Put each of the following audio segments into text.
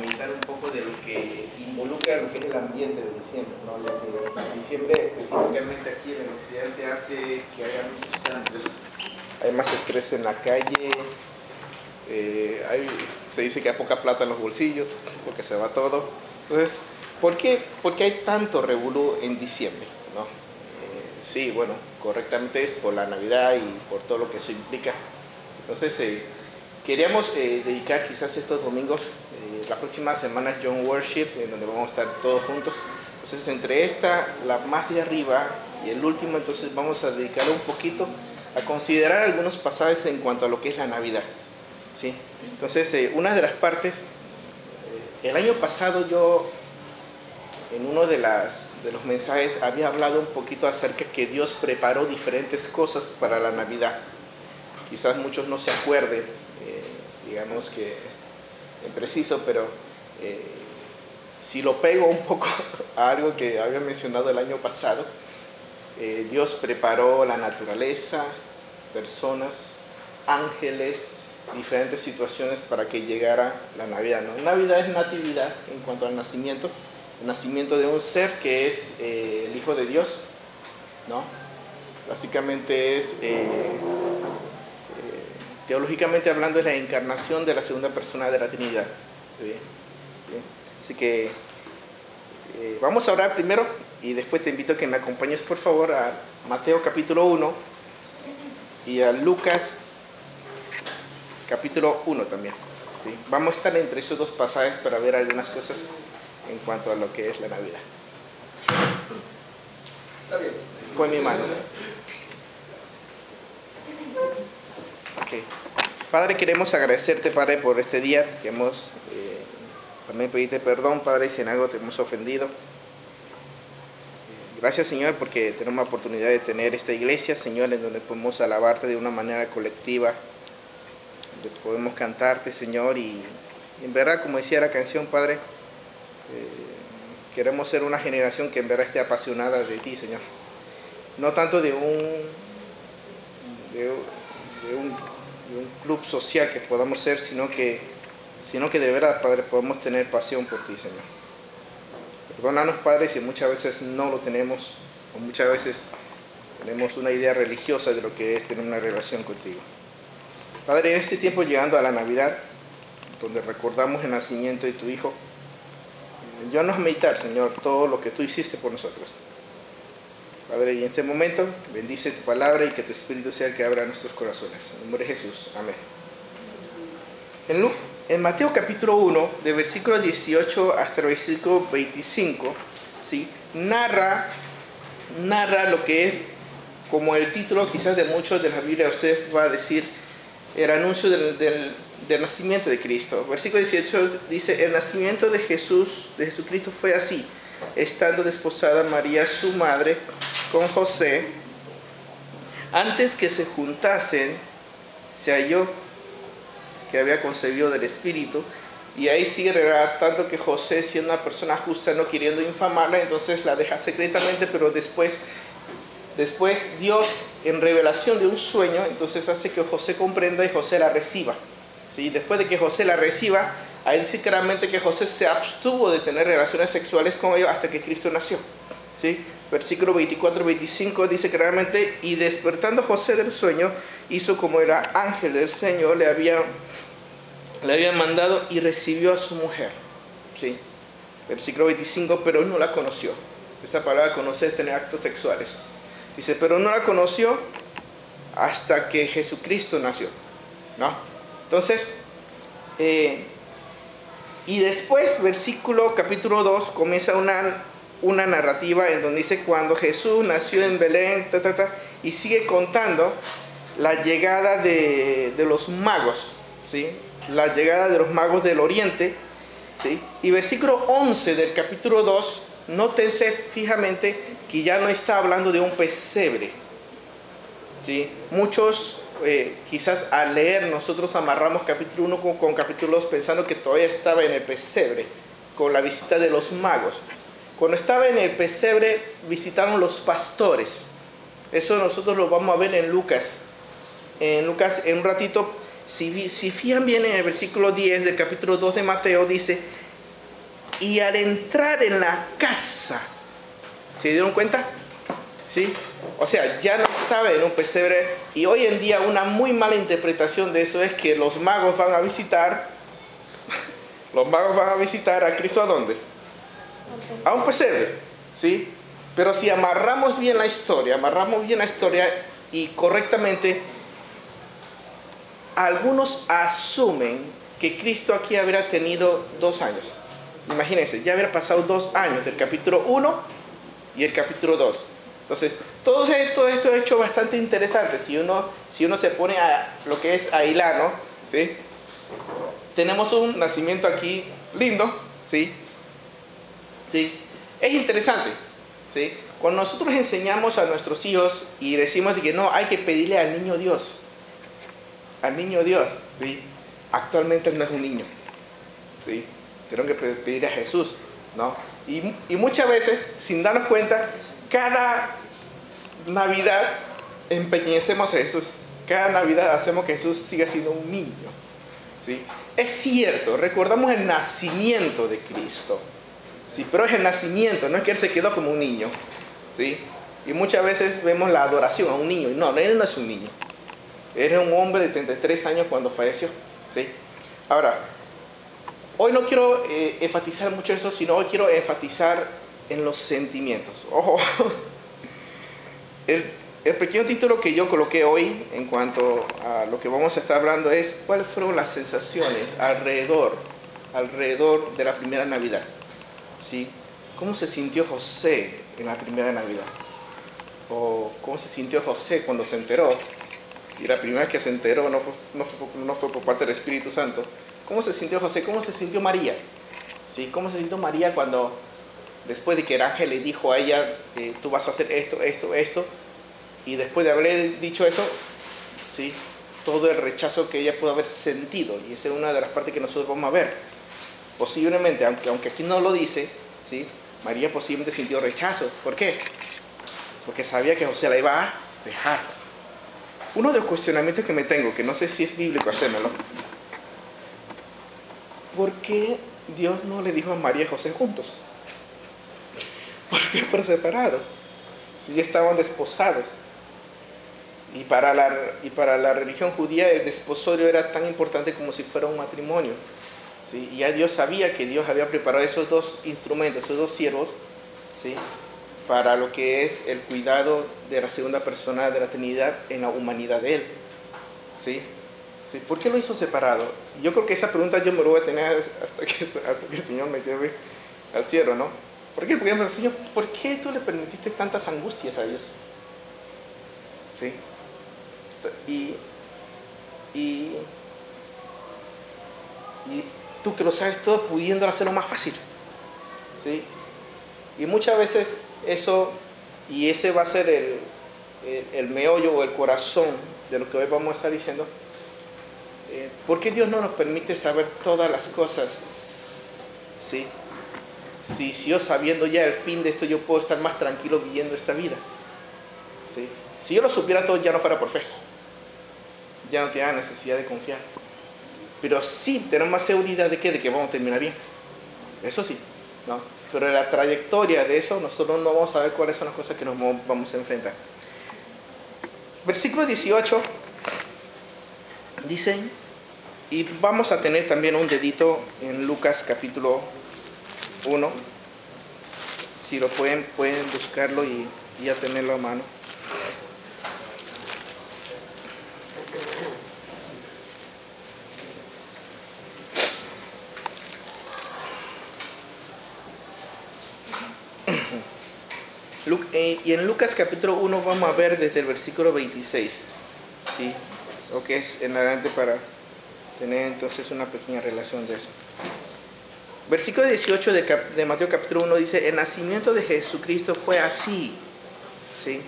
meditar un poco de lo que involucra lo que es el ambiente de diciembre. ¿no? Que diciembre, específicamente aquí en el occidente, hace que haya muchos cambios. Hay más estrés en la calle, eh, hay, se dice que hay poca plata en los bolsillos porque se va todo. Entonces, ¿por qué, por qué hay tanto revolú en diciembre? ¿no? Eh, sí, bueno, correctamente es por la Navidad y por todo lo que eso implica. Entonces, eh, queríamos eh, dedicar quizás estos domingos, la próxima semana es John Worship, en donde vamos a estar todos juntos. Entonces, entre esta, la más de arriba y el último, entonces vamos a dedicar un poquito a considerar algunos pasajes en cuanto a lo que es la Navidad. ¿sí? Entonces, eh, una de las partes, eh, el año pasado yo, en uno de, las, de los mensajes, había hablado un poquito acerca que Dios preparó diferentes cosas para la Navidad. Quizás muchos no se acuerden, eh, digamos que preciso, pero eh, si lo pego un poco a algo que había mencionado el año pasado, eh, Dios preparó la naturaleza, personas, ángeles, diferentes situaciones para que llegara la Navidad. ¿no? Navidad es natividad en cuanto al nacimiento, el nacimiento de un ser que es eh, el Hijo de Dios, ¿no? Básicamente es, teológicamente hablando, es la encarnación de la segunda persona de la Trinidad. ¿sí? ¿Sí? Así que eh, vamos a orar primero y después te invito a que me acompañes por favor a Mateo capítulo 1 y a Lucas capítulo 1 también. ¿sí? Vamos a estar entre esos dos pasajes para ver algunas cosas en cuanto a lo que es la Navidad. Está bien. Fue mi mano. Padre, queremos agradecerte, Padre, por este día que hemos... eh, también pedirte perdón, Padre, si en algo te hemos ofendido. Gracias, Señor, porque tenemos la oportunidad de tener esta iglesia, Señor, en donde podemos alabarte de una manera colectiva, donde podemos cantarte, Señor, y en verdad, como decía la canción, Padre, eh, queremos ser una generación que en verdad esté apasionada de ti, Señor. No tanto de un, de, de un, club social que podamos ser, sino que, sino que de verdad, Padre, podemos tener pasión por ti, Señor. Perdónanos, Padre, si muchas veces no lo tenemos, o muchas veces tenemos una idea religiosa de lo que es tener una relación contigo. Padre, en este tiempo llegando a la Navidad, donde recordamos el nacimiento de tu Hijo, yo nos meditar, Señor, todo lo que tú hiciste por nosotros. Padre, y en este momento bendice tu palabra y que tu Espíritu sea el que abra nuestros corazones. En nombre de Jesús. Amén. En, Lu- en Mateo capítulo 1, de versículo 18 hasta el versículo 25, ¿sí? narra, narra lo que es, como el título quizás de muchos de la Biblia, usted va a decir, el anuncio del, del- del nacimiento de Cristo. Versículo 18 dice, el nacimiento de Jesús, de Jesucristo fue así, estando desposada María su madre con José, antes que se juntasen, se halló que había concebido del Espíritu. Y ahí sigue tanto que José, siendo una persona justa, no queriendo infamarla, entonces la deja secretamente, pero después, después Dios, en revelación de un sueño, entonces hace que José comprenda y José la reciba. ¿sí? Después de que José la reciba, ahí dice claramente que José se abstuvo de tener relaciones sexuales con ella hasta que Cristo nació. ¿sí? Versículo 24-25 dice claramente, y despertando José del sueño, hizo como era ángel del Señor, le había, le había mandado y recibió a su mujer. ¿sí? Versículo 25, pero no la conoció. Esta palabra conocer es tener actos sexuales. Dice, pero no la conoció hasta que Jesucristo nació. ¿no? Entonces, eh, y después, versículo capítulo 2, comienza una, una narrativa en donde dice cuando Jesús nació en Belén, ta, ta, ta, y sigue contando la llegada de, de los magos, ¿sí? la llegada de los magos del oriente. ¿sí? Y versículo 11 del capítulo 2, nótense fijamente que ya no está hablando de un pesebre. ¿sí? Muchos eh, quizás al leer nosotros amarramos capítulo 1 con, con capítulo 2 pensando que todavía estaba en el pesebre, con la visita de los magos. Cuando estaba en el pesebre visitaron los pastores. Eso nosotros lo vamos a ver en Lucas. En Lucas, en un ratito, si, si fijan bien en el versículo 10 del capítulo 2 de Mateo, dice y al entrar en la casa, ¿se dieron cuenta? ¿Sí? O sea, ya no estaba en un pesebre y hoy en día una muy mala interpretación de eso es que los magos van a visitar, los magos van a visitar a Cristo a dónde? A un pesebre, ¿sí? Pero si amarramos bien la historia, amarramos bien la historia y correctamente, algunos asumen que Cristo aquí habría tenido dos años. Imagínense, ya habría pasado dos años del capítulo 1 y el capítulo 2. Entonces, todo esto, esto es hecho bastante interesante. Si uno, si uno se pone a lo que es a hilar, ¿Sí? Tenemos un nacimiento aquí lindo, ¿sí? ¿Sí? Es interesante, ¿sí? Cuando nosotros enseñamos a nuestros hijos y decimos que no, hay que pedirle al niño Dios, al niño Dios, ¿sí? Actualmente no es un niño, ¿sí? Tenemos que pedir a Jesús, ¿no? Y, y muchas veces, sin darnos cuenta, cada Navidad empeñecemos a Jesús. Cada Navidad hacemos que Jesús siga siendo un niño. ¿sí? Es cierto, recordamos el nacimiento de Cristo. ¿Sí? Pero es el nacimiento, no es que Él se quedó como un niño. ¿sí? Y muchas veces vemos la adoración a un niño. No, Él no es un niño. Era un hombre de 33 años cuando falleció. ¿sí? Ahora, hoy no quiero eh, enfatizar mucho eso, sino hoy quiero enfatizar en los sentimientos. Ojo, el, pequeño título que yo coloqué hoy en cuanto a lo que vamos a estar hablando es cuáles fueron las sensaciones alrededor, alrededor de la primera Navidad. ¿Sí? ¿Cómo se sintió José en la primera Navidad? ¿O cómo se sintió José cuando se enteró? Y la primera vez que se enteró no fue, no fue, no fue por parte del Espíritu Santo. ¿Cómo se sintió José? ¿Cómo se sintió María? ¿Sí? ¿Cómo se sintió María cuando después de que el ángel le dijo a ella, eh, tú vas a hacer esto, esto, esto, y después de haberle dicho eso, ¿sí? todo el rechazo que ella pudo haber sentido, y esa es una de las partes que nosotros vamos a ver. Posiblemente, aunque, aunque aquí no lo dice, ¿sí? María posiblemente sintió rechazo. ¿Por qué? Porque sabía que José la iba a dejar. Uno de los cuestionamientos que me tengo, que no sé si es bíblico hacérmelo, ¿por qué Dios no le dijo a María y José juntos? porque por separado. Si estaban desposados. Y para, la, y para la religión judía el desposorio era tan importante como si fuera un matrimonio. ¿Sí? Y ya Dios sabía que Dios había preparado esos dos instrumentos, esos dos siervos, ¿sí? para lo que es el cuidado de la segunda persona de la Trinidad en la humanidad de Él. ¿sí? ¿Sí? ¿Por qué lo hizo separado? Yo creo que esa pregunta yo me lo voy a tener hasta que, hasta que el Señor me lleve al cielo, ¿no? ¿Por qué? Porque Señor, ¿por qué tú le permitiste tantas angustias a Dios? ¿Sí? Y, y, y tú que lo sabes todo, pudiendo hacerlo más fácil. ¿Sí? Y muchas veces eso, y ese va a ser el, el, meollo o el corazón de lo que hoy vamos a estar diciendo. Eh, ¿Por qué Dios no nos permite saber todas las cosas? ¿Sí? si, yo sabiendo ya el fin de esto, yo puedo estar más tranquilo viviendo esta vida. ¿Sí? Si yo lo supiera todo, ya no fuera por fe. Ya no tenía necesidad de confiar. Pero sí, tener más seguridad de que, de que vamos a terminar bien. Eso sí. ¿no? Pero la trayectoria de eso, nosotros no vamos a ver cuáles son las cosas que nos vamos a enfrentar. Versículo 18 dicen, y vamos a tener también un dedito en Lucas capítulo 1. Si lo pueden, pueden buscarlo y, ya tenerlo a mano. Y en Lucas capítulo 1 vamos a ver desde el versículo 26, ¿sí? lo que es en adelante para tener entonces una pequeña relación de eso. Versículo 18 de, Mateo capítulo 1 dice, el nacimiento de Jesucristo fue así. ¿sí?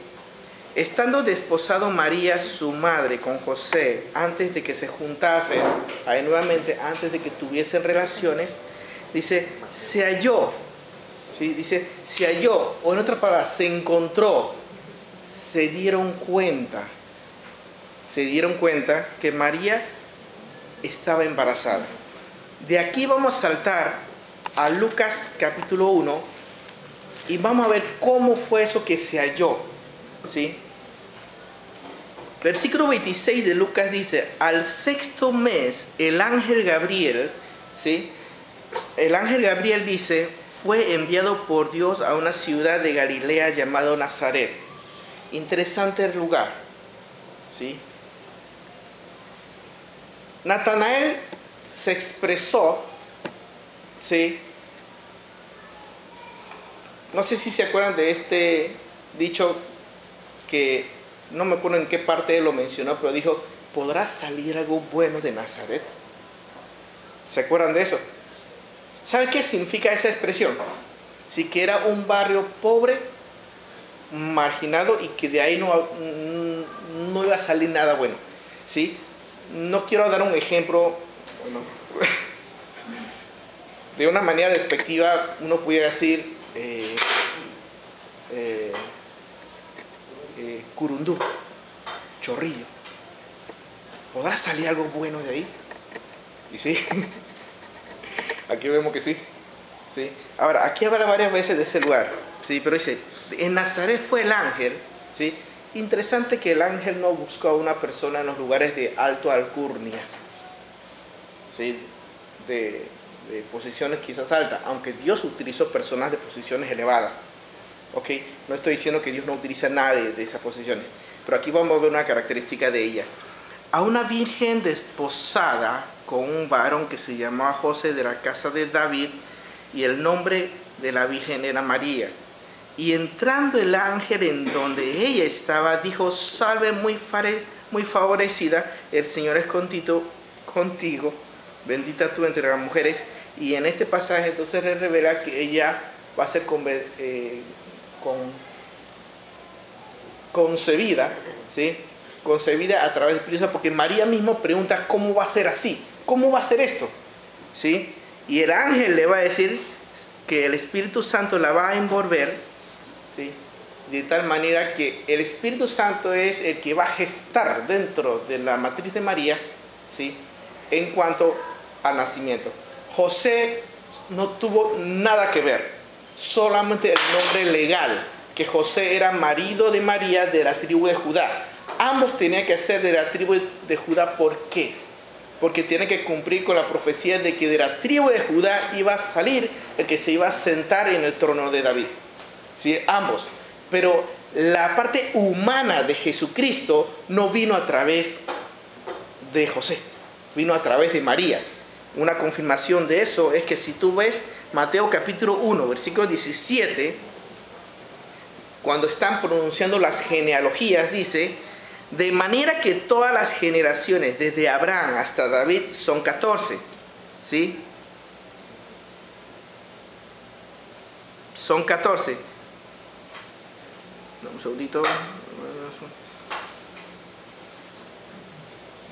Estando desposado María, su madre, con José, antes de que se juntasen, ahí nuevamente, antes de que tuviesen relaciones, dice, se halló, dice, se halló, o en otras palabras, se encontró, se dieron cuenta, se dieron cuenta que María estaba embarazada. De aquí vamos a saltar a Lucas capítulo 1 y vamos a ver cómo fue eso que se halló. ¿sí? Versículo 26 de Lucas dice, al sexto mes el ángel Gabriel, ¿sí? el ángel Gabriel dice, fue enviado por Dios a una ciudad de Galilea llamado Nazaret. Interesante lugar. ¿sí? Natanael se expresó, ¿sí? No sé si se acuerdan de este dicho que no me acuerdo en qué parte lo mencionó, pero dijo, ¿podrá salir algo bueno de Nazaret? ¿Se acuerdan de eso? ¿Sabe qué significa esa expresión? Si que era un barrio pobre, marginado y que de ahí no, no iba a salir nada bueno. ¿sí? No quiero dar un ejemplo, de una manera despectiva, uno puede decir, eh, eh, eh, Curundú, Chorrillo. ¿Podrá salir algo bueno de ahí? Y sí, aquí vemos que sí. sí. Ahora, aquí habla varias veces de ese lugar, sí, pero dice, en Nazaret fue el ángel, ¿sí? Interesante que el ángel no buscó a una persona en los lugares de alto alcurnia, ¿sí? de, de posiciones quizás altas, aunque Dios utilizó personas de posiciones elevadas. ¿ok? No estoy diciendo que Dios no utiliza nada de, esas posiciones, pero aquí vamos a ver una característica de ella. A una virgen desposada con un varón que se llamaba José de la casa de David y el nombre de la virgen era María. Y entrando el ángel en donde ella estaba, dijo, salve muy, favorecida, el Señor es contigo, contigo, bendita tú entre las mujeres. Y en este pasaje entonces le revela que ella va a ser eh, con, concebida, ¿sí? concebida a través de Espíritu porque María mismo pregunta cómo va a ser así, cómo va a ser esto, ¿sí? Y el ángel le va a decir que el Espíritu Santo la va a envolver, ¿sí? De tal manera que el Espíritu Santo es el que va a gestar dentro de la matriz de María, ¿sí? En cuanto al nacimiento. José no tuvo nada que ver, solamente el nombre legal, que José era marido de María de la tribu de Judá. Ambos tenían que ser de la tribu de Judá, ¿por qué? Porque tiene que cumplir con la profecía de que de la tribu de Judá iba a salir el que se iba a sentar en el trono de David. ¿Sí? Ambos. Pero la parte humana de Jesucristo no vino a través de José, vino a través de María. Una confirmación de eso es que si tú ves Mateo capítulo 1, versículo 17, cuando están pronunciando las genealogías, dice, de manera que todas las generaciones, desde Abraham hasta David, son 14. ¿Sí? Son 14. Un segundito.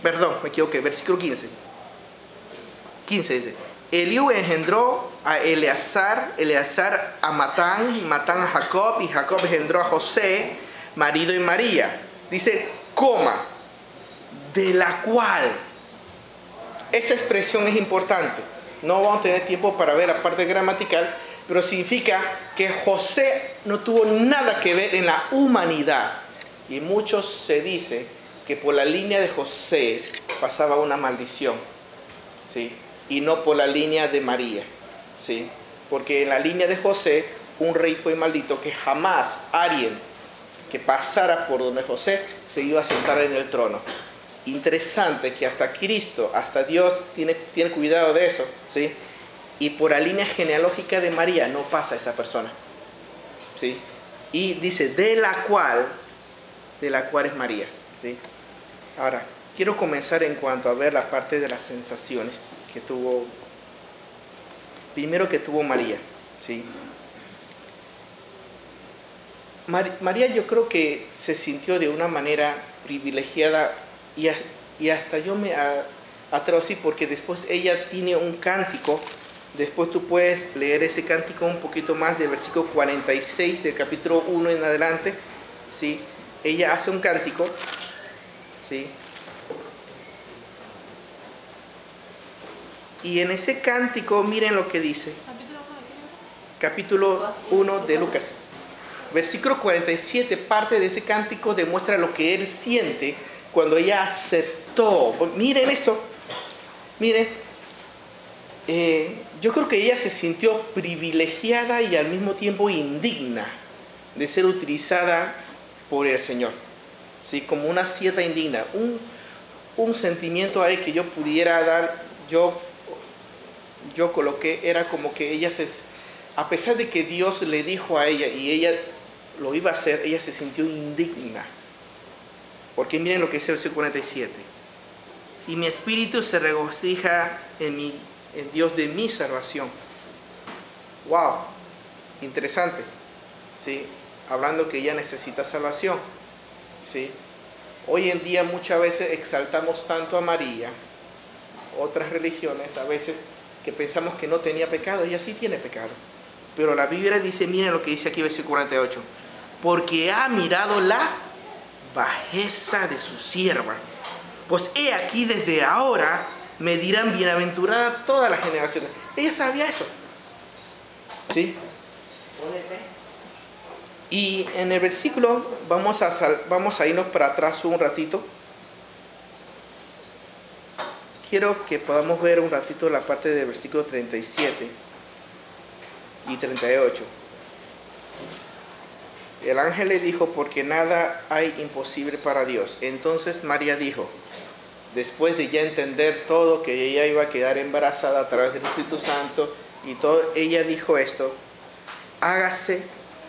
Perdón, me equivoqué. Versículo 15. 15 dice. Eliú engendró a Eleazar, Eleazar a Matán, Matán a Jacob y Jacob engendró a José, marido de María. Dice, coma, de la cual. Esa expresión es importante. No vamos a tener tiempo para ver la parte gramatical, pero significa que José no tuvo nada que ver en la humanidad. Y muchos se dice que por la línea de José pasaba una maldición. ¿sí? y no por la línea de María, ¿sí? Porque en la línea de José, un rey fue maldito que jamás alguien que pasara por donde José se iba a sentar en el trono. Interesante que hasta Cristo, hasta Dios tiene, tiene cuidado de eso, ¿sí? Y por la línea genealógica de María no pasa esa persona, ¿sí? Y dice, de la cual, de la cual es María, ¿sí? Ahora, quiero comenzar en cuanto a ver la parte de las sensaciones que tuvo, primero que tuvo María, ¿sí? María yo creo que se sintió de una manera privilegiada y, y hasta yo me atrevo así porque después ella tiene un cántico, después tú puedes leer ese cántico un poquito más del versículo 46 del capítulo 1 en adelante, ¿sí? Ella hace un cántico, ¿sí? Y en ese cántico, miren lo que dice. Capítulo 1 de Lucas. Versículo 47, parte de ese cántico demuestra lo que él siente cuando ella aceptó. Miren esto, miren, eh, yo creo que ella se sintió privilegiada y al mismo tiempo indigna de ser utilizada por el Señor, ¿sí? como una sierva indigna, un, un sentimiento ahí que yo pudiera dar, yo, yo coloqué, era como que ella se, a pesar de que Dios le dijo a ella y ella lo iba a hacer, ella se sintió indigna. Porque miren lo que dice el versículo 47. Y mi espíritu se regocija en, mi, en Dios de mi salvación. ¡Wow! Interesante. ¿Sí? Hablando que ella necesita salvación. ¿Sí? Hoy en día muchas veces exaltamos tanto a María, otras religiones a veces que pensamos que no tenía pecado, ella sí tiene pecado. Pero la Biblia dice, miren lo que dice aquí versículo 48, porque ha mirado la bajeza de su sierva. Pues he aquí desde ahora me dirán bienaventurada todas las generaciones. Ella sabía eso. ¿Sí? Y en el versículo vamos a, vamos a irnos para atrás un ratito. Quiero que podamos ver un ratito la parte del versículo 37 y 38. El ángel le dijo, porque nada hay imposible para Dios. Entonces María dijo, después de ya entender todo, que ella iba a quedar embarazada a través del Espíritu Santo, y todo, ella dijo esto, hágase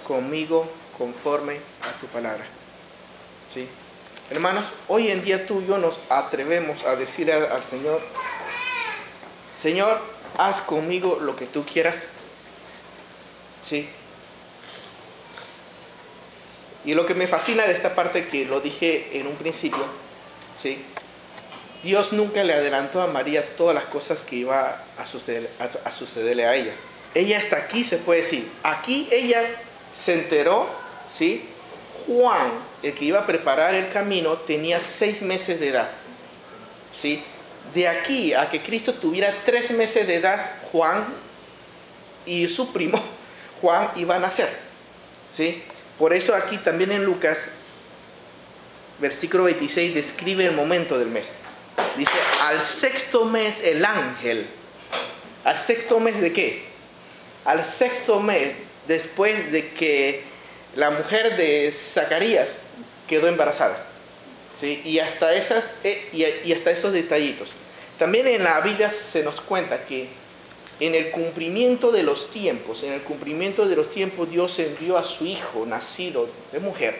conmigo conforme a tu palabra. ¿Sí? Hermanos, hoy en día tú y yo nos atrevemos a decir al Señor, Señor, haz conmigo lo que tú quieras. ¿Sí? Y lo que me fascina de esta parte que lo dije en un principio, ¿sí? Dios nunca le adelantó a María todas las cosas que iba a, suceder, a, sucederle a ella. Ella hasta aquí se puede decir. Aquí ella se enteró, ¿sí? Juan, el que iba a preparar el camino, tenía seis meses de edad. ¿sí? De aquí a que Cristo tuviera tres meses de edad, Juan y su primo Juan iba a nacer. ¿sí? Por eso aquí también en Lucas, versículo 26, describe el momento del mes. Dice, al sexto mes el ángel. ¿Al sexto mes de qué? Al sexto mes, después de que la mujer de Zacarías quedó embarazada. ¿sí? Y, hasta esas, eh, y hasta esos detallitos. También en la Biblia se nos cuenta que en el cumplimiento de los tiempos, en el cumplimiento de los tiempos, Dios envió a su hijo nacido de mujer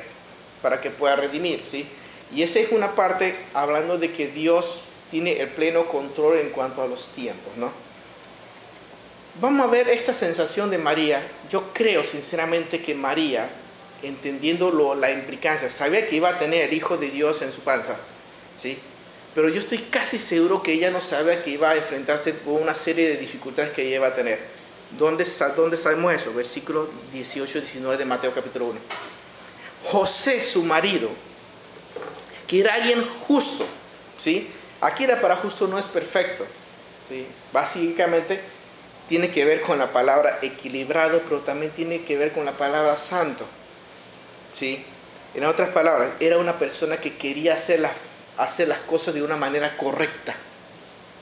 para que pueda redimir, ¿sí? Y esa es una parte hablando de que Dios tiene el pleno control en cuanto a los tiempos, ¿no? Vamos a ver esta sensación de María. Yo creo sinceramente que María, entendiendo la implicancia, sabía que iba a tener el Hijo de Dios en su panza, ¿sí? Pero yo estoy casi seguro que ella no sabía que iba a enfrentarse con una serie de dificultades que ella iba a tener. ¿Dónde, sabemos eso? Versículo 18-19 de Mateo capítulo 1. José, su marido, que era alguien justo, ¿sí? Aquí la para justo no es perfecto. Básicamente tiene que ver con la palabra equilibrado, pero también tiene que ver con la palabra santo, ¿sí? En otras palabras, era una persona que quería hacer la hacer las cosas de una manera correcta.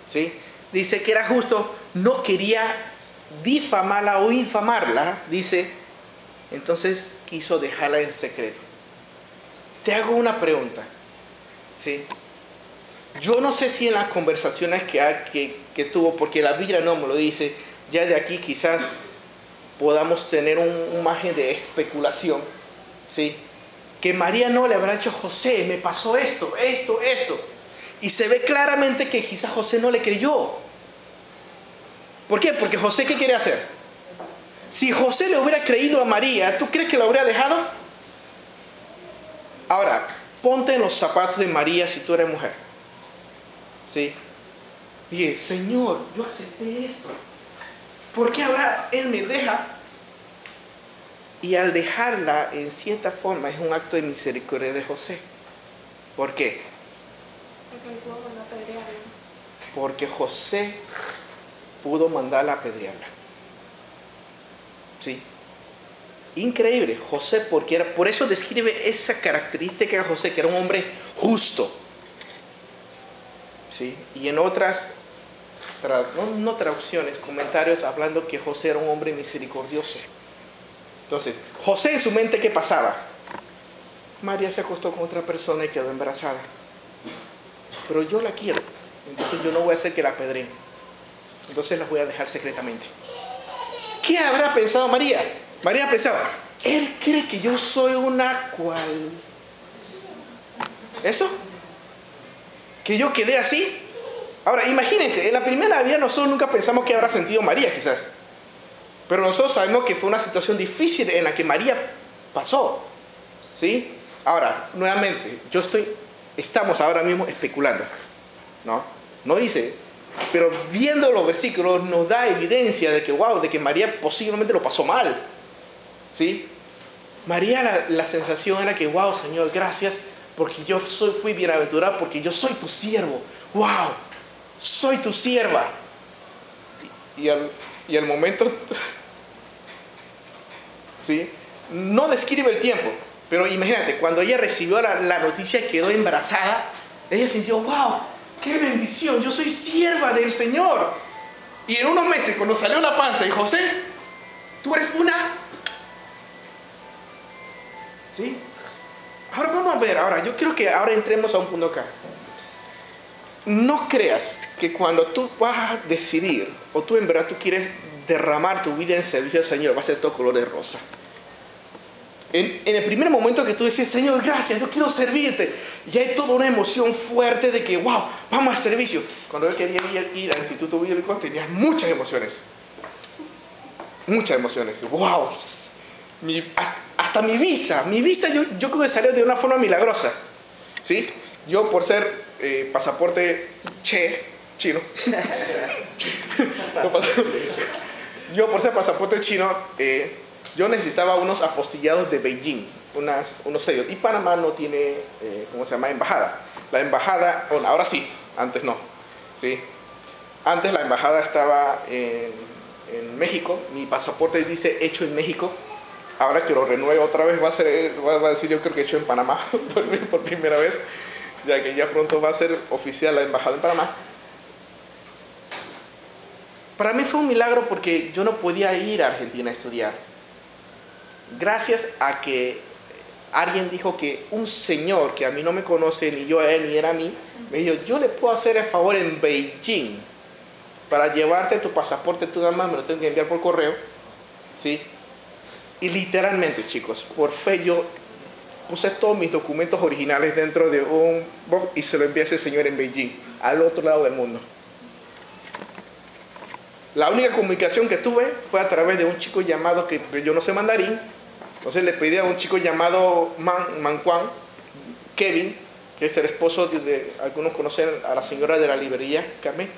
¿sí? Dice que era justo, no quería difamarla o infamarla, dice, entonces quiso dejarla en secreto. Te hago una pregunta. ¿sí? Yo no sé si en las conversaciones que, que, tuvo, porque la Biblia no me lo dice, ya de aquí quizás podamos tener un, un margen de especulación. ¿sí? Que María no le habrá dicho, José, me pasó esto, esto, esto. Y se ve claramente que quizás José no le creyó. ¿Por qué? Porque José, ¿qué quiere hacer? Si José le hubiera creído a María, ¿tú crees que lo habría dejado? Ahora, ponte en los zapatos de María si tú eres mujer. ¿Sí? Dije, Señor, yo acepté esto. ¿Por qué ahora Él me deja y al dejarla, en cierta forma, es un acto de misericordia de José. ¿Por qué? Porque José pudo mandarla a apedrearla. ¿Sí? Increíble, José, porque era, por eso describe esa característica de José, que era un hombre justo. ¿Sí? Y en otras, no, no traducciones, comentarios hablando que José era un hombre misericordioso. Entonces, José en su mente, ¿qué pasaba? María se acostó con otra persona y quedó embarazada. Pero yo la quiero, entonces yo no voy a hacer que la apedreen. Entonces la voy a dejar secretamente. ¿Qué habrá pensado María? María pensaba, él cree que yo soy una cual. ¿Eso? Que yo quedé así. Ahora, imagínense, en la primera vida nosotros nunca pensamos que habrá sentido María, quizás. Pero nosotros sabemos que fue una situación difícil en la que María pasó. ¿Sí? Ahora, nuevamente, yo estoy, estamos ahora mismo especulando. ¿No? No dice, pero viendo los versículos nos da evidencia de que, wow, de que María posiblemente lo pasó mal. ¿Sí? María la, sensación era que, wow, Señor, gracias porque yo soy, fui bienaventurado, porque yo soy tu siervo. Wow, soy tu sierva. Y, al, y al momento, ¿sí? No describe el tiempo, pero imagínate, cuando ella recibió la, la noticia quedó embarazada, ella sintió, wow, qué bendición, yo soy sierva del Señor. Y en unos meses, cuando salió la panza y José, tú eres una... ¿Sí? Ahora vamos a ver, ahora yo quiero que ahora entremos a un punto acá. No creas que cuando tú vas a decidir, o tú en verdad tú quieres derramar tu vida en servicio al Señor, va a ser todo color de rosa. En, el primer momento que tú dices, Señor, gracias, yo quiero servirte, y hay toda una emoción fuerte de que, wow, vamos al servicio. Cuando yo quería ir, ir al Instituto Bíblico, tenía muchas emociones. Muchas emociones. Wow, hasta mi visa, mi visa yo, yo creo que salió de una forma milagrosa. ¿Sí? Yo por ser eh, pasaporte che, chino, yo por ser pasaporte chino, eh, yo necesitaba unos apostillados de Beijing, unas, unos sellos. Y Panamá no tiene, eh, ¿cómo se llama? Embajada. La embajada, bueno, ahora sí, antes no. ¿sí? Antes la embajada estaba en, en México, mi pasaporte dice hecho en México ahora que lo renueve otra vez va a, ser, va a decir yo creo que hecho en Panamá por, por, primera vez, ya que ya pronto va a ser oficial la embajada en Panamá. Para mí fue un milagro porque yo no podía ir a Argentina a estudiar. Gracias a que alguien dijo que un señor que a mí no me conoce, ni yo a él, ni era a mí, me dijo, yo le puedo hacer el favor en Beijing para llevarte tu pasaporte, tú nada más me lo tengo que enviar por correo, ¿sí? Y literalmente, chicos, por fe yo puse todos mis documentos originales dentro de un box y se lo envié a ese señor en Beijing, al otro lado del mundo. La única comunicación que tuve fue a través de un chico llamado, que yo no sé mandarín, entonces le pedí a un chico llamado Man, Man Kevin, que es el esposo de, de, algunos conocen a la señora de la librería, Carmen.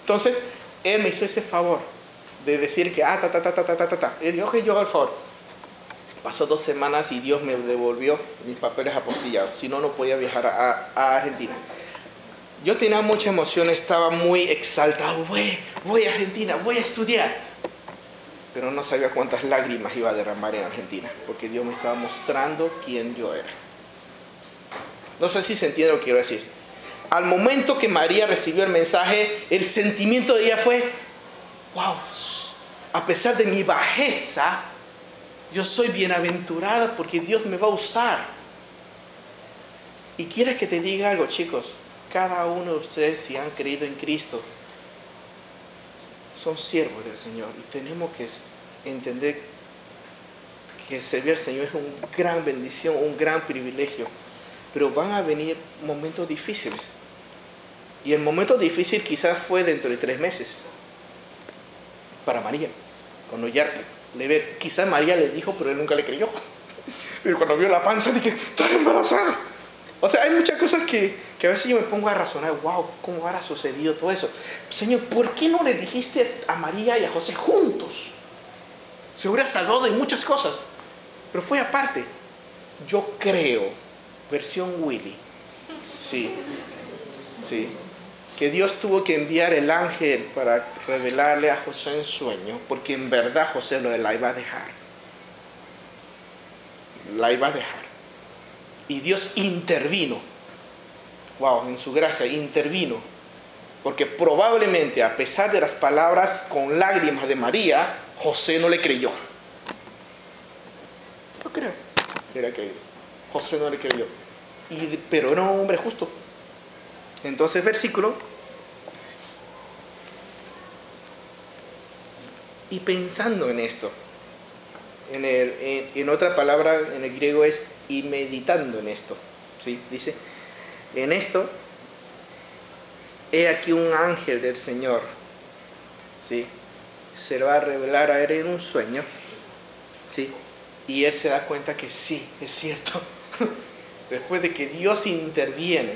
Entonces, él me hizo ese favor de decir que, ah, ta, ta, ta, ta, ta, ta, ta. Y yo, ok, yo hago el favor. Pasó dos semanas y Dios me devolvió mis papeles apostillados. Si no, no podía viajar a, Argentina. Yo tenía mucha emoción, estaba muy exaltado. Voy, voy a Argentina, voy a estudiar. Pero no sabía cuántas lágrimas iba a derramar en Argentina, porque Dios me estaba mostrando quién yo era. No sé si se entiende lo que quiero decir. Al momento que María recibió el mensaje, el sentimiento de ella fue, wow, a pesar de mi bajeza, yo soy bienaventurada porque Dios me va a usar. Y quieres que te diga algo, chicos, cada uno de ustedes, si han creído en Cristo, son siervos del Señor y tenemos que entender que servir al Señor es una gran bendición, un gran privilegio, pero van a venir momentos difíciles. Y el momento difícil quizás fue dentro de tres meses para María. Cuando ya le ve, quizás María le dijo, pero él nunca le creyó. Pero cuando vio la panza, dije, estás embarazada. O sea, hay muchas cosas que, que a veces yo me pongo a razonar, wow, ¿cómo habrá sucedido todo eso? Señor, ¿por qué no le dijiste a María y a José juntos? Se hubiera salvado de muchas cosas. Pero fue aparte. Yo creo, versión Willy. Sí, sí. Que Dios tuvo que enviar el ángel para revelarle a José en sueño, porque en verdad José lo la iba a dejar. La iba a dejar. Y Dios intervino. Wow, en su gracia intervino. Porque probablemente a pesar de las palabras con lágrimas de María, José no le creyó. No creo que. José no le creyó. Y, pero era un hombre justo. Entonces, versículo. Y pensando en esto, en, en, otra palabra en el griego es y meditando en esto. ¿sí? Dice, en esto, he aquí un ángel del Señor. ¿sí? Se va a revelar a él en un sueño. ¿sí? Y él se da cuenta que sí, es cierto. Después de que Dios interviene,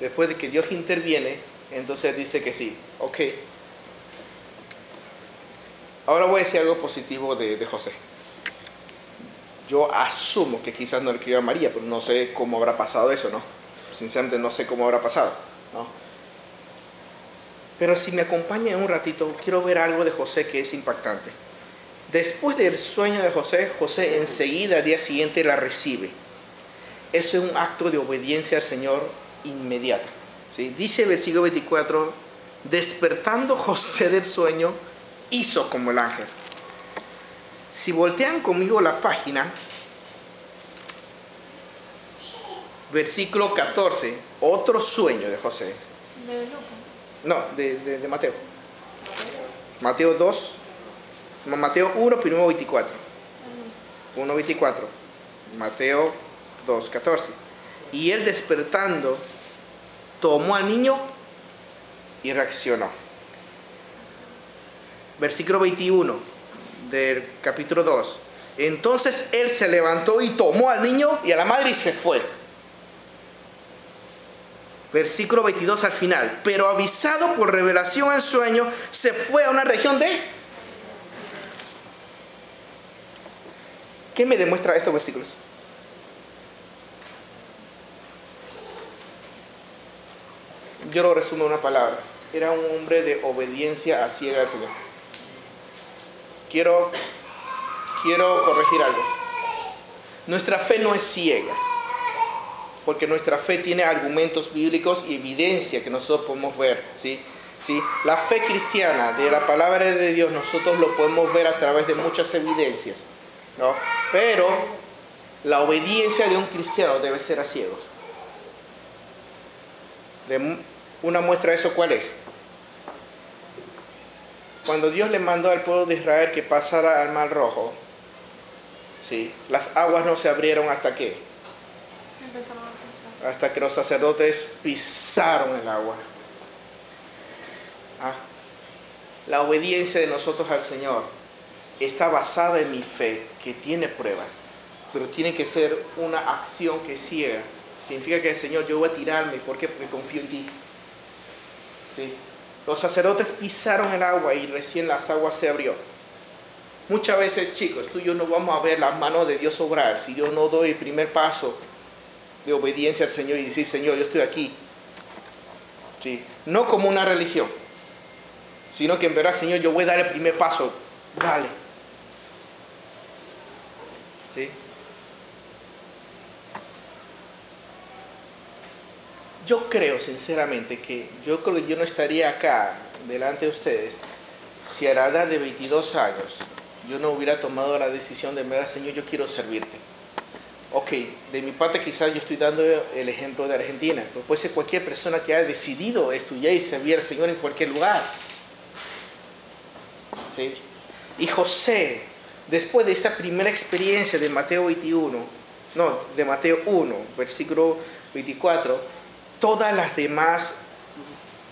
después de que Dios interviene, entonces dice que sí, ok. Ahora voy a decir algo positivo de, José. Yo asumo que quizás no le escribió a María, pero no sé cómo habrá pasado eso, ¿no? Sinceramente no sé cómo habrá pasado, ¿no? Pero si me acompaña un ratito, quiero ver algo de José que es impactante. Después del sueño de José, José enseguida al día siguiente la recibe. Eso es un acto de obediencia al Señor inmediata. ¿sí? Dice el versículo 24, despertando José del sueño, hizo como el ángel. Si voltean conmigo la página, versículo 14, otro sueño de José. ¿De No, de, Mateo. Mateo 2, Mateo 1, primero 24. 1, 24. Mateo 2, 14. Y él despertando tomó al niño y reaccionó. Versículo 21 del capítulo 2. Entonces él se levantó y tomó al niño y a la madre y se fue. Versículo 22 al final. Pero avisado por revelación en sueño, se fue a una región de... ¿Qué me demuestra estos versículos? Yo lo resumo en una palabra. Era un hombre de obediencia a ciega al Señor. Quiero, quiero corregir algo. Nuestra fe no es ciega, porque nuestra fe tiene argumentos bíblicos y evidencia que nosotros podemos ver. ¿sí? ¿Sí? La fe cristiana de la palabra de Dios nosotros lo podemos ver a través de muchas evidencias. ¿no? Pero la obediencia de un cristiano debe ser a ciegos. Una muestra de eso, ¿cuál es? Cuando Dios le mandó al pueblo de Israel que pasara al Mar Rojo, ¿sí? las aguas no se abrieron hasta qué? Hasta que los sacerdotes pisaron el agua. Ah. La obediencia de nosotros al Señor está basada en mi fe, que tiene pruebas, pero tiene que ser una acción que ciega. Significa que el Señor, yo voy a tirarme. Porque confío en ti. Los sacerdotes pisaron el agua y recién las aguas se abrió. Muchas veces, chicos, tú y yo no vamos a ver la mano de Dios obrar si yo no doy el primer paso de obediencia al Señor y decir, Señor, yo estoy aquí. ¿Sí? No como una religión, sino que en verdad, Señor, yo voy a dar el primer paso. Dale. ¿Sí? Yo creo sinceramente que yo creo que yo no estaría acá delante de ustedes si a la edad de 22 años yo no hubiera tomado la decisión de, verdad, Señor, yo quiero servirte. Ok, de mi parte quizás yo estoy dando el ejemplo de Argentina, pero puede ser cualquier persona que haya decidido estudiar y servir al Señor en cualquier lugar. ¿Sí? Y José, después de esa primera experiencia de Mateo 21, no, de Mateo 1, versículo 24, todas las demás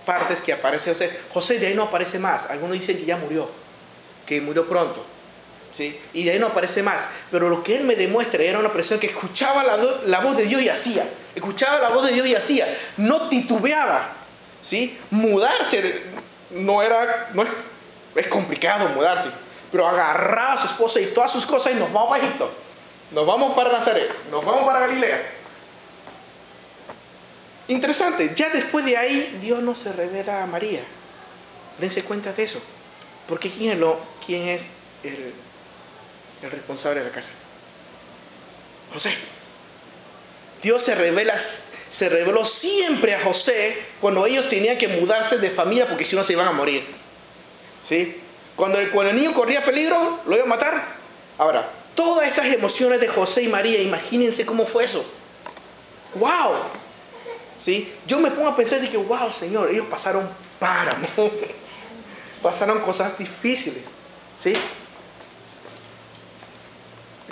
partes que aparece José, José de ahí no aparece más. Algunos dicen que ya murió, que murió pronto. ¿sí? Y de ahí no aparece más. Pero lo que él me demuestra era una persona que escuchaba la, voz de Dios y hacía. Escuchaba la voz de Dios y hacía. No titubeaba. ¿sí? Mudarse no era, no es, es complicado mudarse. Pero agarraba a su esposa y todas sus cosas y nos vamos a Egipto. Nos vamos para Nazaret. Nos vamos para Galilea Interesante, ya después de ahí Dios no se revela a María. Dense cuenta de eso. Porque ¿quién es, lo, quién es el, el responsable de la casa? José. Dios se revela, se reveló siempre a José cuando ellos tenían que mudarse de familia porque si no se iban a morir. ¿Sí? Cuando el, cuando el niño corría peligro, lo iba a matar. Ahora, todas esas emociones de José y María, imagínense cómo fue eso. ¡Wow! ¿Sí? Yo me pongo a pensar de que, wow, Señor, ellos pasaron páramo. pasaron cosas difíciles. ¿Sí?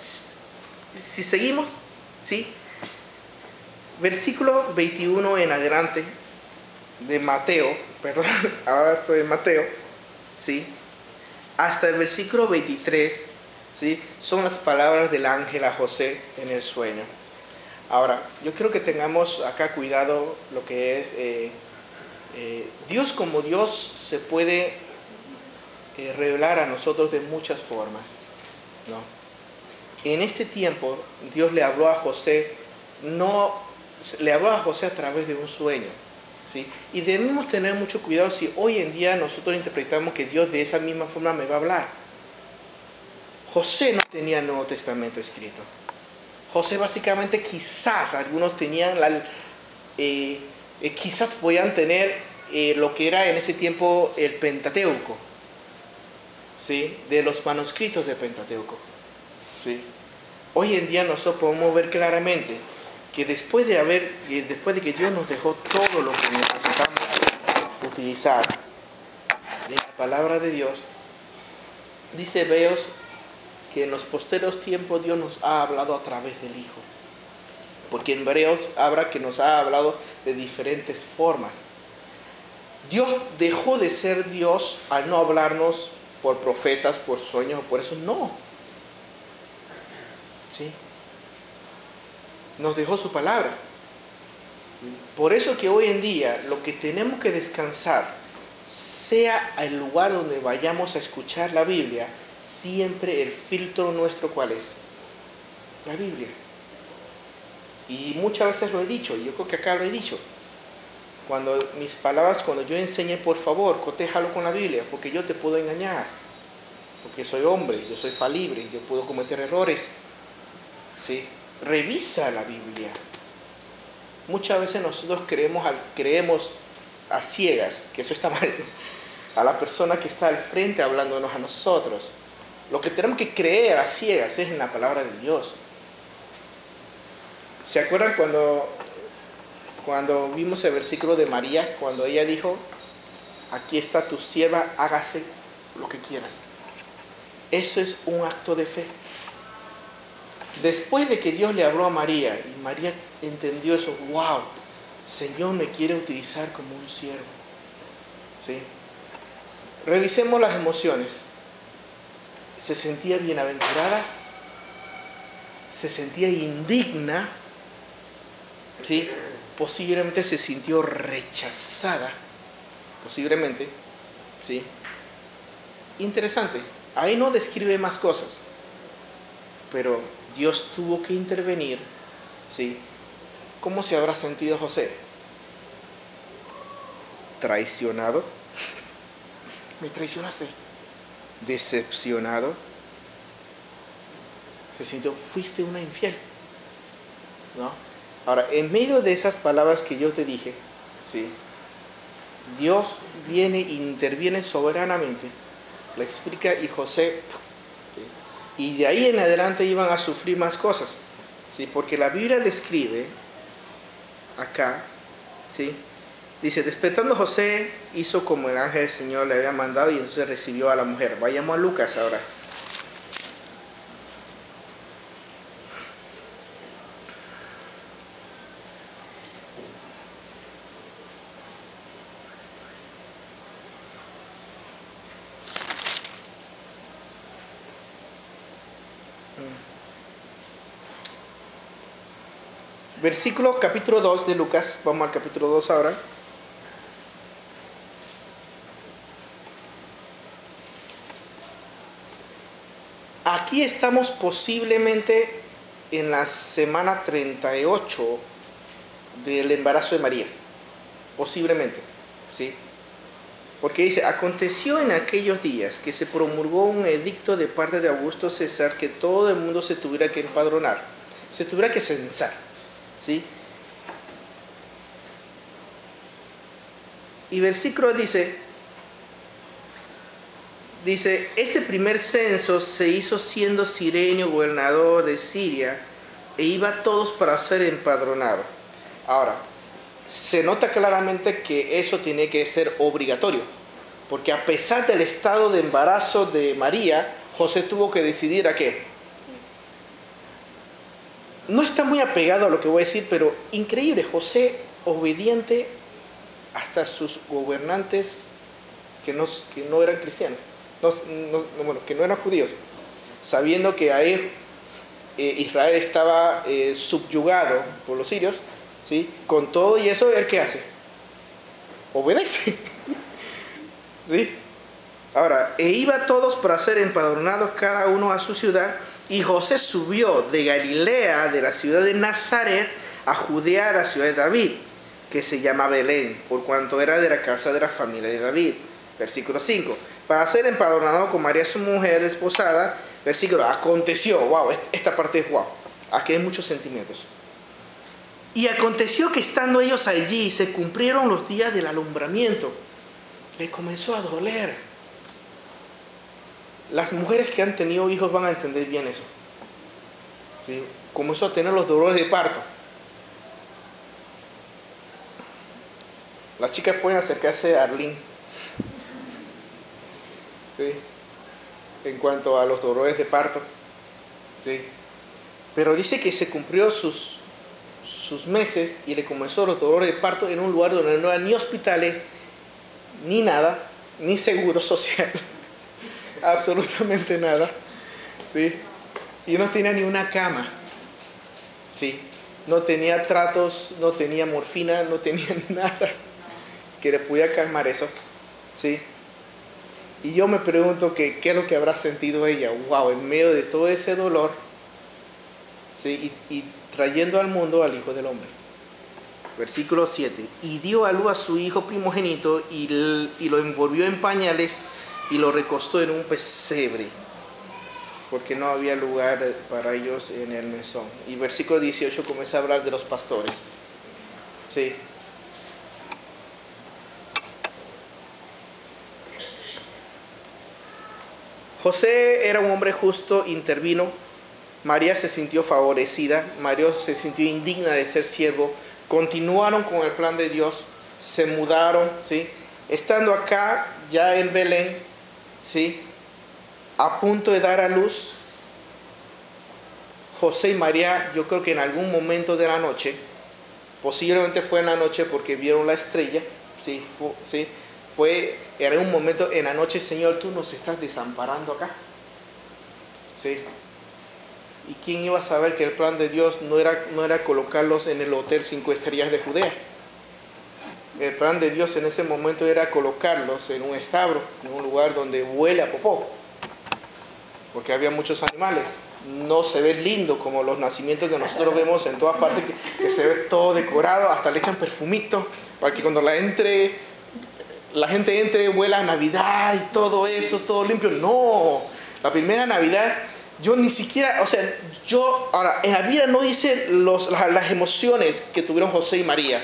Si seguimos, ¿sí? Versículo 21 en adelante de Mateo, perdón, ahora estoy en Mateo, ¿sí? Hasta el versículo 23, ¿sí? Son las palabras del ángel a José en el sueño. Ahora, yo quiero que tengamos acá cuidado lo que es eh, eh, Dios como Dios se puede eh, revelar a nosotros de muchas formas, ¿no? En este tiempo Dios le habló a José, no le habló a José a través de un sueño, ¿sí? Y debemos tener mucho cuidado si hoy en día nosotros interpretamos que Dios de esa misma forma me va a hablar. José no tenía el Nuevo Testamento escrito. José básicamente quizás algunos tenían la, eh, eh, quizás podían tener eh, lo que era en ese tiempo el Pentateuco, ¿sí? de los manuscritos de Pentateuco. ¿sí? Hoy en día nosotros podemos ver claramente que después de haber, después de que Dios nos dejó todo lo que necesitamos utilizar de la palabra de Dios, dice Veos que en los posteros tiempos Dios nos ha hablado a través del Hijo. Porque en Hebreos habla que nos ha hablado de diferentes formas. Dios dejó de ser Dios al no hablarnos por profetas, por sueños, por eso no. ¿Sí? Nos dejó su palabra. Por eso que hoy en día lo que tenemos que descansar, sea el lugar donde vayamos a escuchar la Biblia, siempre el filtro nuestro cuál es? La Biblia. Y muchas veces lo he dicho, yo creo que acá lo he dicho. Cuando mis palabras, cuando yo enseñe, por favor, cotéjalo con la Biblia, porque yo te puedo engañar. Porque soy hombre, yo soy falible, yo puedo cometer errores. ¿Sí? Revisa la Biblia. Muchas veces nosotros creemos, creemos a ciegas, que eso está mal, a la persona que está al frente hablándonos a nosotros. Lo que tenemos que creer a ciegas es en la palabra de Dios. ¿Se acuerdan cuando, cuando vimos el versículo de María, cuando ella dijo, aquí está tu sierva, hágase lo que quieras? Eso es un acto de fe. Después de que Dios le habló a María y María entendió eso, wow, Señor me quiere utilizar como un siervo. ¿Sí? Revisemos las emociones se sentía bienaventurada, se sentía indigna, ¿sí? posiblemente se sintió rechazada, posiblemente, ¿sí? Interesante, ahí no describe más cosas, pero Dios tuvo que intervenir, ¿sí? ¿Cómo se habrá sentido José? Traicionado. Me traicionaste decepcionado, se sintió, fuiste una infiel. ¿No? Ahora, en medio de esas palabras que yo te dije, ¿sí? Dios viene e interviene soberanamente, le explica y José, y de ahí en adelante iban a sufrir más cosas, ¿sí? porque la Biblia describe acá, ¿sí? Dice, despertando José hizo como el ángel del Señor le había mandado y entonces recibió a la mujer. Vayamos a Lucas ahora. Mm. Versículo capítulo 2 de Lucas. Vamos al capítulo 2 ahora. Aquí estamos posiblemente en la semana 38 del embarazo de María, posiblemente, ¿sí? Porque dice, aconteció en aquellos días que se promulgó un edicto de parte de Augusto César que todo el mundo se tuviera que empadronar, se tuviera que censar, ¿sí? Y versículo dice, dice, este primer censo se hizo siendo Sirenio gobernador de Siria e iba todos para ser empadronado. Ahora, se nota claramente que eso tiene que ser obligatorio, porque a pesar del estado de embarazo de María, José tuvo que decidir a qué. No está muy apegado a lo que voy a decir, pero increíble, José obediente hasta sus gobernantes que no, que no eran cristianos, no, bueno, que no eran judíos, sabiendo que ahí eh, Israel estaba eh, subyugado por los sirios, con todo y eso, ¿él qué hace? Obedece. ¿Sí? Ahora, e iba todos para ser empadronados cada uno a su ciudad, y José subió de Galilea, de la ciudad de Nazaret, a Judea, a la ciudad de David, que se llama Belén, por cuanto era de la casa de la familia de David. Versículo 5. Para ser empadronado con María su mujer desposada, versículo, aconteció, wow, esta parte es wow, aquí hay muchos sentimientos. Y aconteció que estando ellos allí se cumplieron los días del alumbramiento. Le comenzó a doler. Las mujeres que han tenido hijos van a entender bien eso. ¿Sí? Comenzó a tener los dolores de parto. Las chicas pueden acercarse a Arlene. ¿Sí? En cuanto a los dolores de parto. ¿Sí? Pero dice que se cumplió sus, sus meses y le comenzó los dolores de parto en un lugar donde no había ni hospitales, ni nada, ni seguro social, absolutamente nada, ¿sí? Y no tenía ni una cama, ¿sí? No tenía tratos, no tenía morfina, no tenía nada que le pudiera calmar eso, ¿sí? Y yo me pregunto que, qué es lo que habrá sentido ella, wow, en medio de todo ese dolor, ¿sí? y trayendo al mundo al Hijo del Hombre. Versículo 7. Y dio a luz a su hijo primogénito y, lo envolvió en pañales y lo recostó en un pesebre, porque no había lugar para ellos en el mesón. Y versículo 18 comienza a hablar de los pastores. Sí. José era un hombre justo, intervino María se sintió favorecida, María se sintió indigna de ser siervo, continuaron con el plan de Dios, se mudaron, ¿sí? Estando acá, ya en Belén, ¿sí? A punto de dar a luz, José y María, yo creo que en algún momento de la noche, posiblemente fue en la noche porque vieron la estrella, ¿sí? ¿sí? Fue, era un momento en la noche, Señor, tú nos estás desamparando acá, ¿sí? ¿Y quién iba a saber que el plan de Dios no era, no era colocarlos en el hotel cinco estrellas de Judea? El plan de Dios en ese momento era colocarlos en un establo, en un lugar donde huele a popó, porque había muchos animales. No se ve lindo como los nacimientos que nosotros vemos en todas partes, que, que se ve todo decorado, hasta le echan perfumito, para que cuando la entre, la gente entre, huela a Navidad y todo eso, todo limpio. No, la primera Navidad yo ni siquiera, o sea, yo, ahora, en la Biblia no dice los, las, emociones que tuvieron José y María,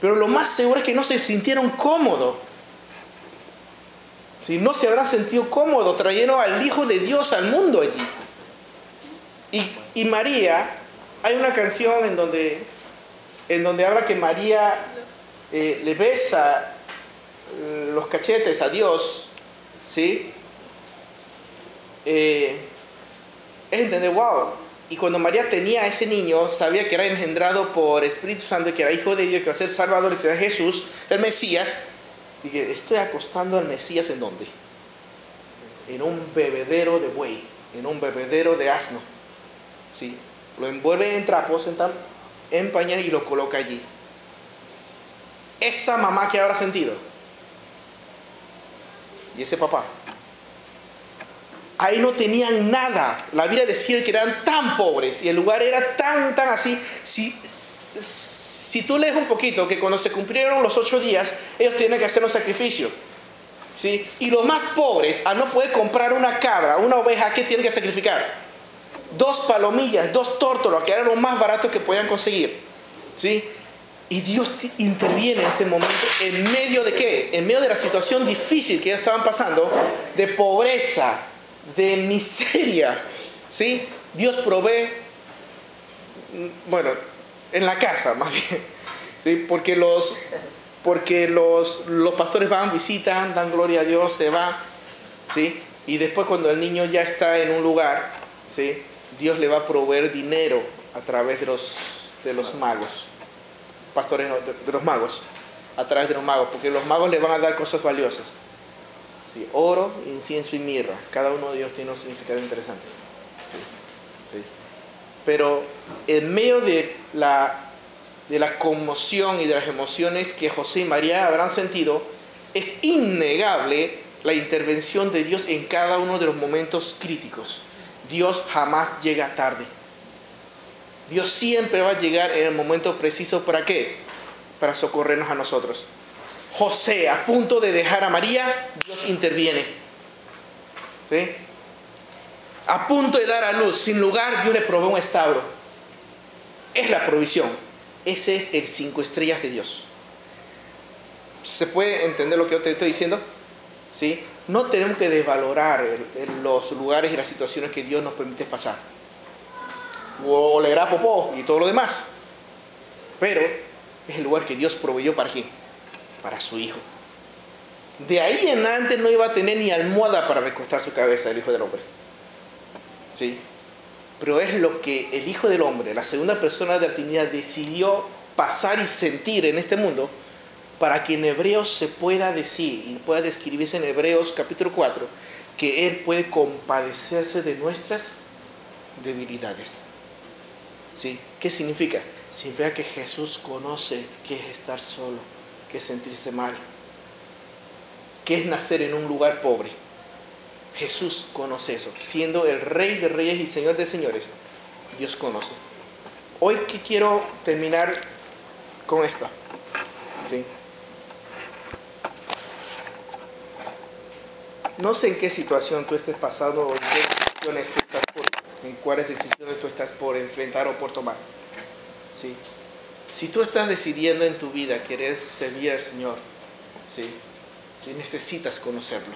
pero lo más seguro es que no se sintieron cómodos. Si no se habrán sentido cómodos, trajeron al Hijo de Dios al mundo allí. Y, María, hay una canción en donde, en donde habla que María eh, le besa los cachetes a Dios, ¿sí? Eh, es entender, wow. Y cuando María tenía a ese niño, sabía que era engendrado por Espíritu Santo, que era hijo de Dios, que iba a ser Salvador, que era Jesús, el Mesías. Y que estoy acostando al Mesías en dónde? En un bebedero de buey, en un bebedero de asno. ¿Sí? Lo envuelve en trapos, en, en pañal y lo coloca allí. Esa mamá que habrá sentido. Y ese papá ahí no tenían nada. La Biblia decía que eran tan pobres y el lugar era tan, tan así. Si, si tú lees un poquito, que cuando se cumplieron los ocho días, ellos tienen que hacer un sacrificio. ¿sí? Y los más pobres, al no poder comprar una cabra, una oveja, ¿qué tienen que sacrificar? Dos palomillas, dos tórtolos, que eran lo más barato que podían conseguir. ¿sí? Y Dios interviene en ese momento en medio de qué? En medio de la situación difícil que ellos estaban pasando, de pobreza, de miseria. ¿sí? Dios provee, mm, bueno, en la casa más bien, ¿sí? porque, los, porque los, los pastores van, visitan, dan gloria a Dios, se van, ¿sí? y después cuando el niño ya está en un lugar, ¿sí? Dios le va a proveer dinero a través de los, de los magos, pastores de, los magos, a través de los magos, porque los magos le van a dar cosas valiosas. ¿sí? Oro, incienso y mirra. Cada uno de ellos tiene un significado interesante. Pero en medio de la, de la conmoción y de las emociones que José y María habrán sentido, es innegable la intervención de Dios en cada uno de los momentos críticos. Dios jamás llega tarde. Dios siempre va a llegar en el momento preciso. ¿Para qué? Para socorrernos a nosotros. José, a punto de dejar a María, Dios interviene. ¿Sí? a punto de dar a luz, sin lugar, Dios le provee un establo. Es la provisión. Ese es el cinco estrellas de Dios. ¿Se puede entender lo que yo te estoy diciendo? ¿Sí? No tenemos que desvalorar los lugares y las situaciones que Dios nos permite pasar. O olerá popó y todo lo demás. Pero es el lugar que Dios proveyó para quién? Para su Hijo. De ahí en adelante no iba a tener ni almohada para recostar su cabeza el Hijo del Hombre. ¿sí? Pero es lo que el Hijo del Hombre, la segunda persona de la Trinidad, decidió pasar y sentir en este mundo para que en Hebreos se pueda decir y pueda describirse en Hebreos capítulo 4 que Él puede compadecerse de nuestras debilidades. ¿Sí? ¿Qué significa? Significa que Jesús conoce qué es estar solo, qué es sentirse mal, qué es nacer en un lugar pobre Jesús conoce eso. Siendo el rey de reyes y señor de señores, Dios conoce. Hoy quiero terminar con esto. No sé en qué situación tú estés pasando o en qué decisiones tú estás por, en cuáles decisiones tú estás por enfrentar o por tomar. ¿Sí? Si tú estás decidiendo en tu vida querer servir al Señor, ¿sí? necesitas conocerlo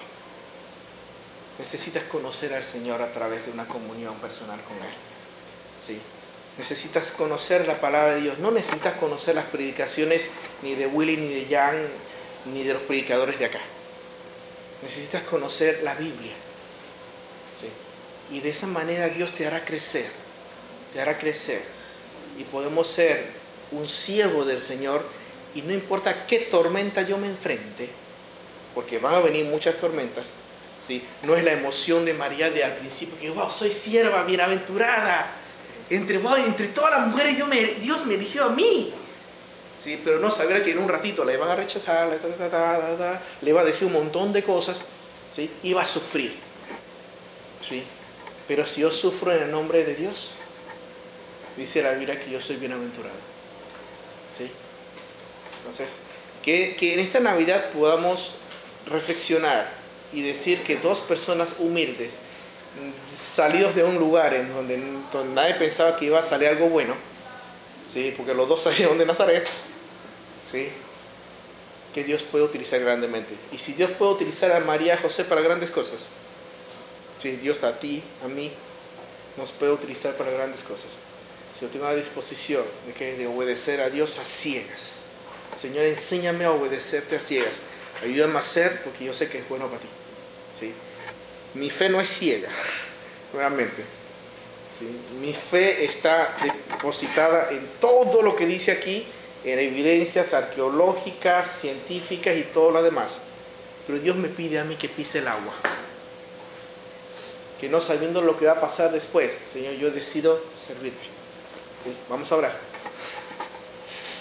Necesitas conocer al Señor a través de una comunión personal con Él. ¿Sí? Necesitas conocer la palabra de Dios. No necesitas conocer las predicaciones ni de Willy, ni de Jan, ni de los predicadores de acá. Necesitas conocer la Biblia. ¿Sí? Y de esa manera Dios te hará crecer. Te hará crecer. Y podemos ser un siervo del Señor. Y no importa qué tormenta yo me enfrente, porque van a venir muchas tormentas, no es la emoción de María de al principio, que wow, soy sierva, bienaventurada. Entre, entre todas las mujeres Dios me, Dios me eligió a mí. ¿Sí? Pero no sabía que en un ratito la iban a rechazar, le iba a decir un montón de cosas, ¿sí? iba a sufrir. ¿sí? Pero si yo sufro en el nombre de Dios, dice la Biblia que yo soy bienaventurado. ¿sí? Entonces, que, que en esta Navidad podamos reflexionar y decir que dos personas humildes, salidos de un lugar en donde, nadie pensaba que iba a salir algo bueno, ¿sí? porque los dos salieron de Nazaret, ¿sí? que Dios puede utilizar grandemente. Y si Dios puede utilizar a María José para grandes cosas, ¿sí? Dios a ti, a mí, nos puede utilizar para grandes cosas. Si yo tengo la disposición de, que, de obedecer a Dios a ciegas, Señor, enséñame a obedecerte a ciegas. Ayúdame a hacer porque yo sé que es bueno para ti. Mi fe no es ciega, nuevamente. Mi fe está depositada en todo lo que dice aquí, en evidencias arqueológicas, científicas y todo lo demás. Pero Dios me pide a mí que pise el agua. Que no sabiendo lo que va a pasar después, Señor, yo decido servirte. Vamos a orar.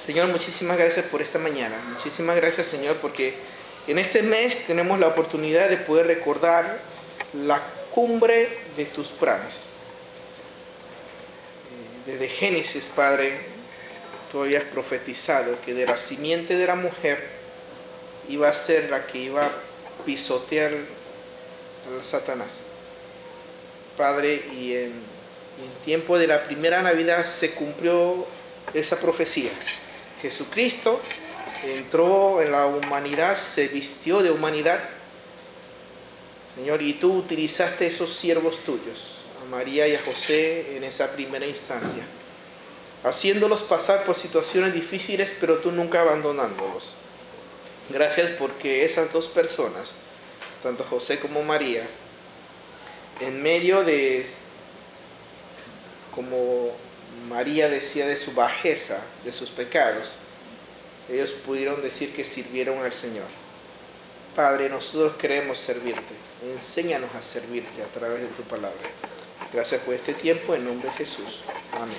Señor, muchísimas gracias por esta mañana. Muchísimas gracias, Señor, porque en este mes tenemos la oportunidad de poder recordar la cumbre de tus planes. Eh, desde Génesis, Padre, tú habías profetizado que de la simiente de la mujer iba a ser la que iba a pisotear a Satanás. Padre, y en, en tiempo de la primera Navidad se cumplió esa profecía. Jesucristo entró en la humanidad, se vistió de humanidad. Señor, y tú utilizaste esos siervos tuyos, a María y a José en esa primera instancia, haciéndolos pasar por situaciones difíciles, pero tú nunca abandonándolos. Gracias porque esas dos personas, tanto José como María, en medio de, como María decía de su bajeza, de sus pecados, ellos pudieron decir que sirvieron al Señor. Padre, nosotros queremos servirte. Enséñanos a servirte a través de tu palabra. Gracias por este tiempo en nombre de Jesús. Amén.